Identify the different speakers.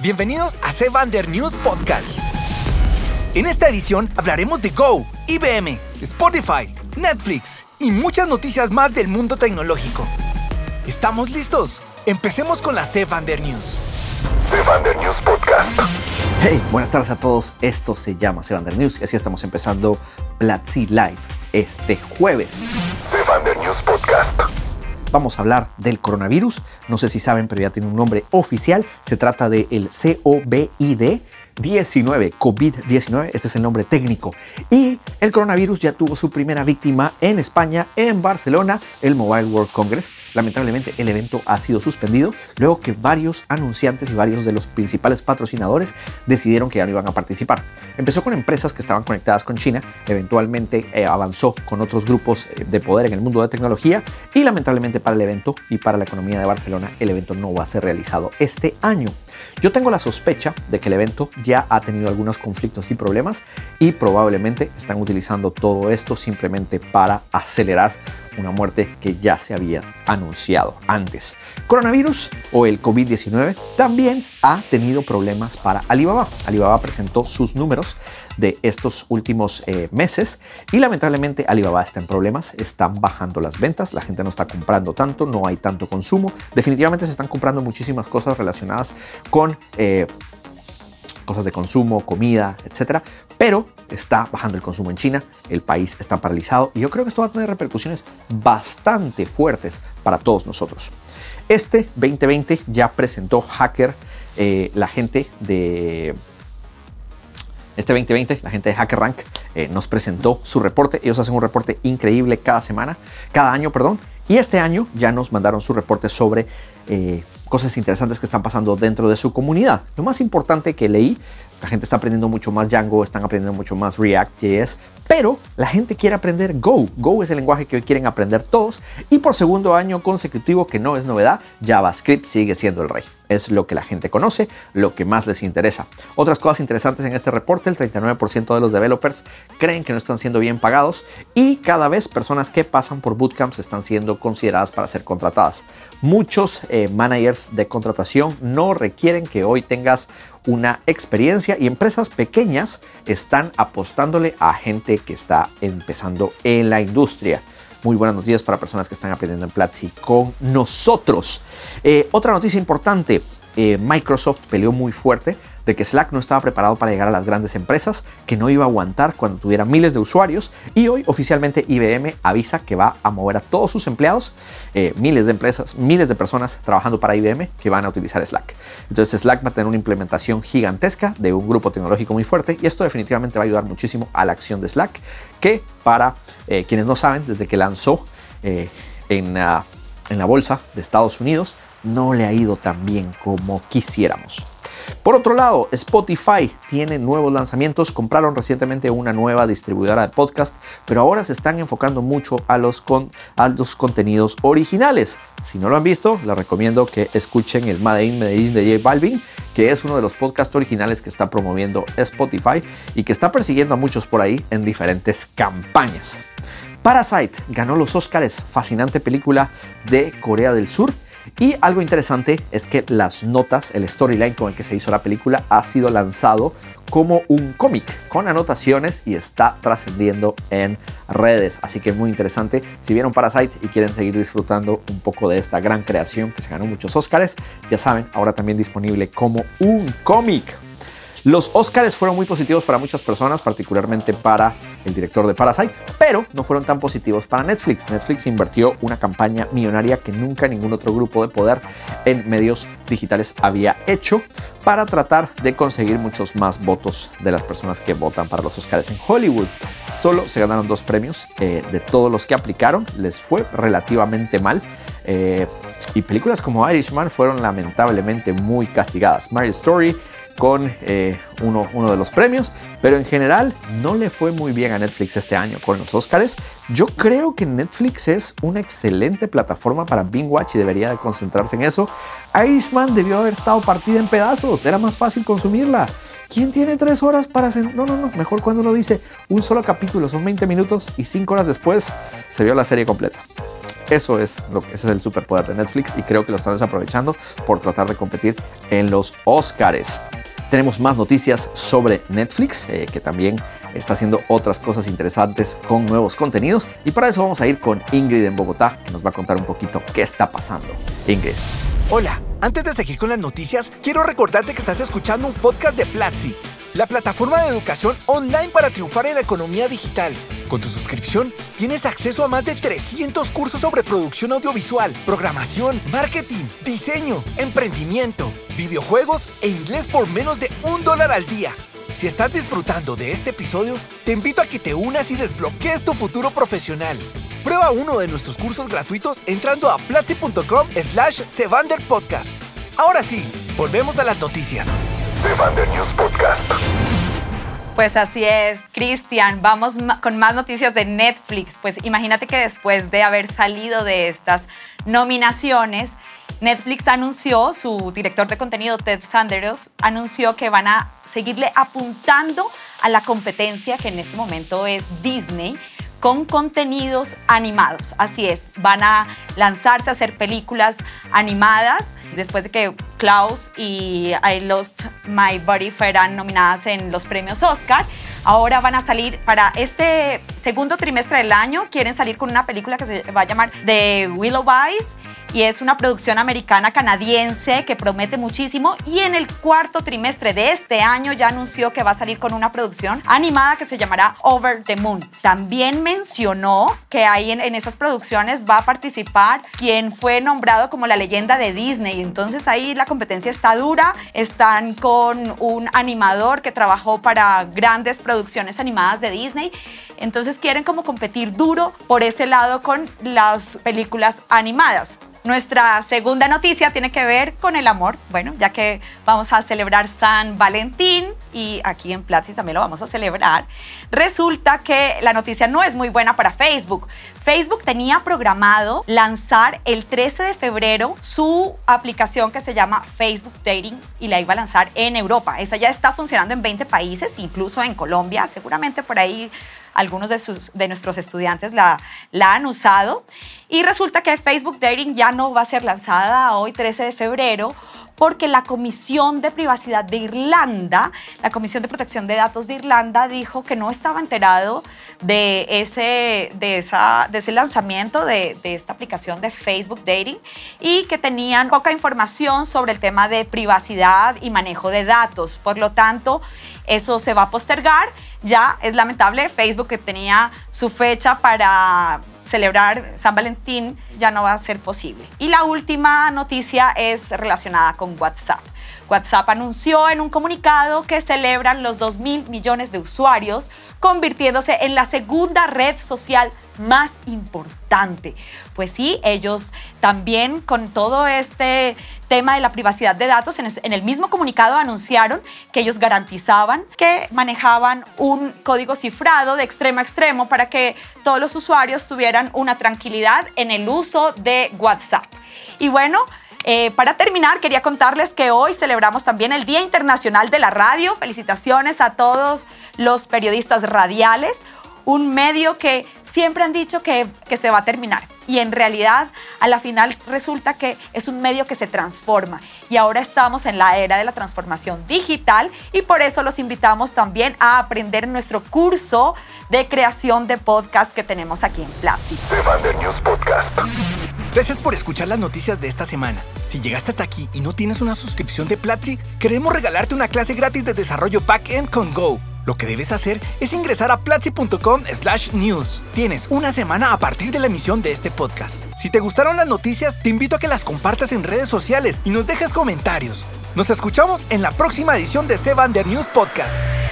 Speaker 1: Bienvenidos a Sevander News Podcast. En esta edición hablaremos de Go, IBM, Spotify, Netflix y muchas noticias más del mundo tecnológico. ¿Estamos listos? Empecemos con la Sevander News.
Speaker 2: Sevander News Podcast.
Speaker 3: Hey, buenas tardes a todos. Esto se llama Sevander News y así estamos empezando Platzi Live este jueves.
Speaker 2: Sevander News Podcast
Speaker 3: vamos a hablar del coronavirus. No sé si saben, pero ya tiene un nombre oficial. Se trata del el COVID 19, COVID-19, este es el nombre técnico. Y el coronavirus ya tuvo su primera víctima en España, en Barcelona, el Mobile World Congress. Lamentablemente el evento ha sido suspendido luego que varios anunciantes y varios de los principales patrocinadores decidieron que ya no iban a participar. Empezó con empresas que estaban conectadas con China, eventualmente eh, avanzó con otros grupos eh, de poder en el mundo de tecnología y lamentablemente para el evento y para la economía de Barcelona el evento no va a ser realizado este año. Yo tengo la sospecha de que el evento ya ha tenido algunos conflictos y problemas y probablemente están utilizando todo esto simplemente para acelerar una muerte que ya se había anunciado antes. Coronavirus o el COVID-19 también ha tenido problemas para Alibaba. Alibaba presentó sus números de estos últimos eh, meses y lamentablemente Alibaba está en problemas, están bajando las ventas, la gente no está comprando tanto, no hay tanto consumo, definitivamente se están comprando muchísimas cosas relacionadas con... Eh, cosas de consumo, comida, etcétera, pero está bajando el consumo en China, el país está paralizado y yo creo que esto va a tener repercusiones bastante fuertes para todos nosotros. Este 2020 ya presentó Hacker, eh, la gente de... Este 2020, la gente de HackerRank eh, nos presentó su reporte. Ellos hacen un reporte increíble cada semana, cada año, perdón. Y este año ya nos mandaron su reporte sobre eh, cosas interesantes que están pasando dentro de su comunidad. Lo más importante que leí la gente está aprendiendo mucho más Django, están aprendiendo mucho más React.js, pero la gente quiere aprender Go. Go es el lenguaje que hoy quieren aprender todos y por segundo año consecutivo, que no es novedad, JavaScript sigue siendo el rey. Es lo que la gente conoce, lo que más les interesa. Otras cosas interesantes en este reporte, el 39% de los developers creen que no están siendo bien pagados y cada vez personas que pasan por bootcamps están siendo consideradas para ser contratadas. Muchos eh, managers de contratación no requieren que hoy tengas una experiencia y empresas pequeñas están apostándole a gente que está empezando en la industria. Muy buenas noticias para personas que están aprendiendo en Platzi con nosotros. Eh, otra noticia importante, eh, Microsoft peleó muy fuerte de que Slack no estaba preparado para llegar a las grandes empresas, que no iba a aguantar cuando tuviera miles de usuarios y hoy oficialmente IBM avisa que va a mover a todos sus empleados, eh, miles de empresas, miles de personas trabajando para IBM que van a utilizar Slack. Entonces Slack va a tener una implementación gigantesca de un grupo tecnológico muy fuerte y esto definitivamente va a ayudar muchísimo a la acción de Slack, que para eh, quienes no saben, desde que lanzó eh, en, en la bolsa de Estados Unidos, no le ha ido tan bien como quisiéramos. Por otro lado, Spotify tiene nuevos lanzamientos. Compraron recientemente una nueva distribuidora de podcast, pero ahora se están enfocando mucho a los, a los contenidos originales. Si no lo han visto, les recomiendo que escuchen el Made in Medellín de J Balvin, que es uno de los podcasts originales que está promoviendo Spotify y que está persiguiendo a muchos por ahí en diferentes campañas. Parasite ganó los Oscars, fascinante película de Corea del Sur y algo interesante es que las notas, el storyline con el que se hizo la película ha sido lanzado como un cómic con anotaciones y está trascendiendo en redes. Así que muy interesante. Si vieron Parasite y quieren seguir disfrutando un poco de esta gran creación que se ganó muchos Oscars, ya saben, ahora también disponible como un cómic. Los Oscars fueron muy positivos para muchas personas, particularmente para el director de Parasite, pero no fueron tan positivos para Netflix. Netflix invirtió una campaña millonaria que nunca ningún otro grupo de poder en medios digitales había hecho para tratar de conseguir muchos más votos de las personas que votan para los Oscars en Hollywood. Solo se ganaron dos premios eh, de todos los que aplicaron, les fue relativamente mal. Eh, y películas como Irishman fueron lamentablemente muy castigadas. Mary Story con eh, uno, de los premios, pero en general no le fue muy bien a Netflix este año con los Oscars. Yo creo que Netflix es una excelente plataforma para Bing Watch y debería de concentrarse en eso. Irishman debió haber estado partida en pedazos, era más fácil consumirla. ¿Quién tiene tres horas para hacer? No, no, no, mejor cuando uno dice un solo capítulo, son 20 minutos y cinco horas después se vio la serie completa. Eso es lo que ese es el superpoder de Netflix y creo que lo están desaprovechando por tratar de competir en los Oscars. Tenemos más noticias sobre Netflix, eh, que también está haciendo otras cosas interesantes con nuevos contenidos. Y para eso vamos a ir con Ingrid en Bogotá, que nos va a contar un poquito qué está pasando. Ingrid.
Speaker 1: Hola, antes de seguir con las noticias, quiero recordarte que estás escuchando un podcast de Platzi, la plataforma de educación online para triunfar en la economía digital. Con tu suscripción, tienes acceso a más de 300 cursos sobre producción audiovisual, programación, marketing, diseño, emprendimiento, videojuegos e inglés por menos de un dólar al día. Si estás disfrutando de este episodio, te invito a que te unas y desbloquees tu futuro profesional. Prueba uno de nuestros cursos gratuitos entrando a platzi.com slash Podcast. Ahora sí, volvemos a las noticias.
Speaker 2: Sevander News Podcast.
Speaker 4: Pues así es, Cristian. Vamos con más noticias de Netflix. Pues imagínate que después de haber salido de estas nominaciones, Netflix anunció, su director de contenido, Ted Sanders, anunció que van a seguirle apuntando a la competencia que en este momento es Disney con contenidos animados. Así es, van a lanzarse a hacer películas animadas después de que Klaus y I Lost My Body fueran nominadas en los premios Oscar. Ahora van a salir para este segundo trimestre del año, quieren salir con una película que se va a llamar The Willow Eyes y es una producción americana canadiense que promete muchísimo y en el cuarto trimestre de este año ya anunció que va a salir con una producción animada que se llamará Over the Moon. También mencionó que ahí en, en esas producciones va a participar quien fue nombrado como la leyenda de Disney. Entonces ahí la competencia está dura. Están con un animador que trabajó para grandes producciones animadas de Disney. Entonces quieren como competir duro por ese lado con las películas animadas. Nuestra segunda noticia tiene que ver con el amor. Bueno, ya que vamos a celebrar San Valentín y aquí en Platzi también lo vamos a celebrar, resulta que la noticia no es muy buena para Facebook. Facebook tenía programado lanzar el 13 de febrero su aplicación que se llama Facebook Dating y la iba a lanzar en Europa. Esa ya está funcionando en 20 países, incluso en Colombia. Seguramente por ahí algunos de, sus, de nuestros estudiantes la, la han usado. Y resulta que Facebook Dating ya no va a ser lanzada hoy, 13 de febrero, porque la Comisión de Privacidad de Irlanda, la Comisión de Protección de Datos de Irlanda, dijo que no estaba enterado de ese, de esa, de ese lanzamiento de, de esta aplicación de Facebook Dating y que tenían poca información sobre el tema de privacidad y manejo de datos. Por lo tanto, eso se va a postergar. Ya es lamentable, Facebook que tenía su fecha para celebrar San Valentín ya no va a ser posible. Y la última noticia es relacionada con WhatsApp. WhatsApp anunció en un comunicado que celebran los 2 mil millones de usuarios, convirtiéndose en la segunda red social más importante. Pues sí, ellos también con todo este tema de la privacidad de datos, en el mismo comunicado anunciaron que ellos garantizaban que manejaban un código cifrado de extremo a extremo para que todos los usuarios tuvieran una tranquilidad en el uso de WhatsApp. Y bueno, eh, para terminar, quería contarles que hoy celebramos también el Día Internacional de la Radio. Felicitaciones a todos los periodistas radiales, un medio que siempre han dicho que, que se va a terminar. Y en realidad, a la final resulta que es un medio que se transforma. Y ahora estamos en la era de la transformación digital y por eso los invitamos también a aprender nuestro curso de creación de podcast que tenemos aquí en Platzi.
Speaker 2: Sevander News Podcast.
Speaker 1: Gracias por escuchar las noticias de esta semana. Si llegaste hasta aquí y no tienes una suscripción de Platzi, queremos regalarte una clase gratis de desarrollo backend con Go. Lo que debes hacer es ingresar a platzi.com slash news. Tienes una semana a partir de la emisión de este podcast. Si te gustaron las noticias, te invito a que las compartas en redes sociales y nos dejes comentarios. Nos escuchamos en la próxima edición de Sevander News Podcast.